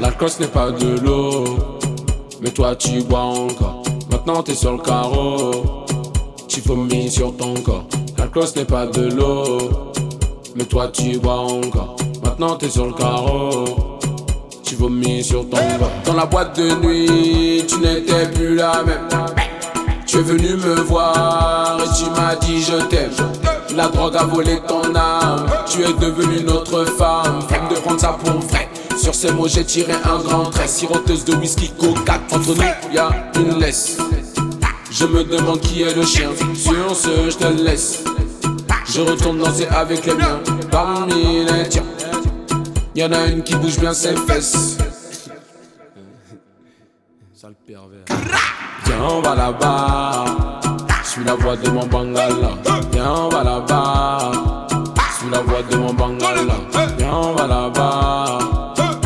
L'alcool ce n'est pas de l'eau, mais toi tu bois encore. Maintenant t'es sur le carreau, tu vomis sur ton corps. L'alcool ce n'est pas de l'eau, mais toi tu bois encore. Maintenant t'es sur le carreau, tu vomis sur ton corps. Dans la boîte de nuit, tu n'étais plus la même. Tu es venu me voir et tu m'as dit je t'aime. La drogue a volé ton âme, tu es devenue notre femme. Femme de prendre ça pour vrai. Sur ces mots, j'ai tiré un grand trait. Siroteuse de whisky, coca. Entre nous, y a une laisse. Je me demande qui est le chien. Sur ce, je te laisse. Je retourne danser avec les miens. Parmi les tiens. Y'en a une qui bouge bien ses fesses. Sale pervers. Viens, on va là-bas. Je suis la voix de mon bangala. Viens, on va là-bas. Je suis la voix de mon bangala. Viens, on va là-bas.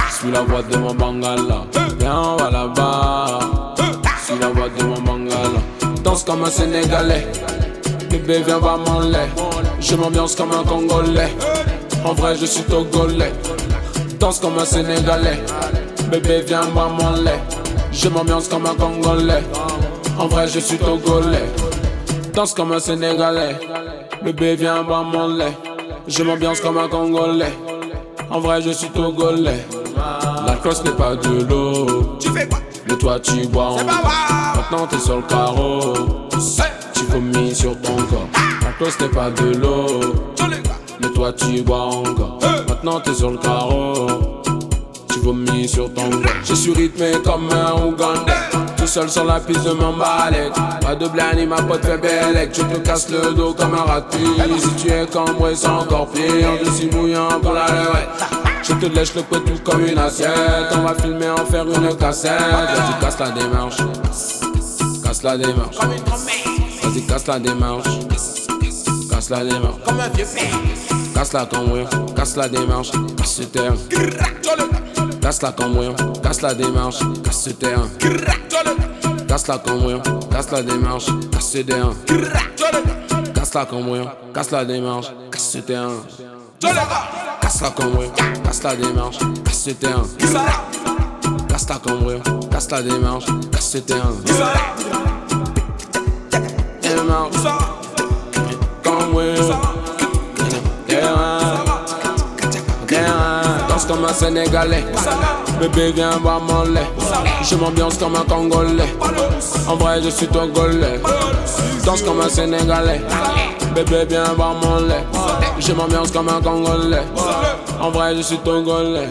Je suis la voix de mon bangala. Viens, on va là-bas. Je suis la voix de mon bangala. Danse comme un Sénégalais. Bébé, viens voir mon lait. Je m'ambiance comme un Congolais. En vrai, je suis Togolais. Danse comme un Sénégalais. Bébé, viens voir mon lait. Je m'ambiance comme un Congolais. En vrai, je suis Togolais. Danse comme un Sénégalais. Bébé, viens boire mon lait. Je m'ambiance comme un Congolais. En vrai, je suis Togolais. La crosse n'est pas de l'eau. Tu fais quoi? Mais toi, tu bois en. Maintenant, t'es sur le carreau. Tu vomis sur ton corps. La crosse n'est pas de l'eau. Mais toi, tu bois encore. Maintenant, t'es sur le carreau. Je suis rythmé comme un Ougandais. Tout seul sur la piste de mon balai. Pas de blani, ma pote fait belle. Je te casse le dos comme un ratus. Si tu es comme moi, c'est encore pire. Je suis mouillant pour la levée. Je te lèche le tout comme une assiette. On va filmer, en faire une cassette. Vas-y, casse la démarche. Casse la démarche. Vas-y, casse la démarche. Casse la démarche. Comme un vieux père. Casse-la comme moi, casse la démarche, casse ce terrain. Casse-la comme casse la démarche, casse ce terrain. Casse-la comme casse la démarche, casse ce terrain. Casse-la comme casse la démarche, casse ce terrain. Casse-la comme casse la démarche, casse ce terrain. Casse-la comme casse la démarche, casse ce terrain. Comme un Sénégalais. Bébé, viens boire mon lait. Je m'ambiance comme un Congolais. En vrai, je suis Togolais. Danse comme un Sénégalais. Bébé, viens boire mon lait. Je m'ambiance comme un Congolais. En vrai, je suis Togolais.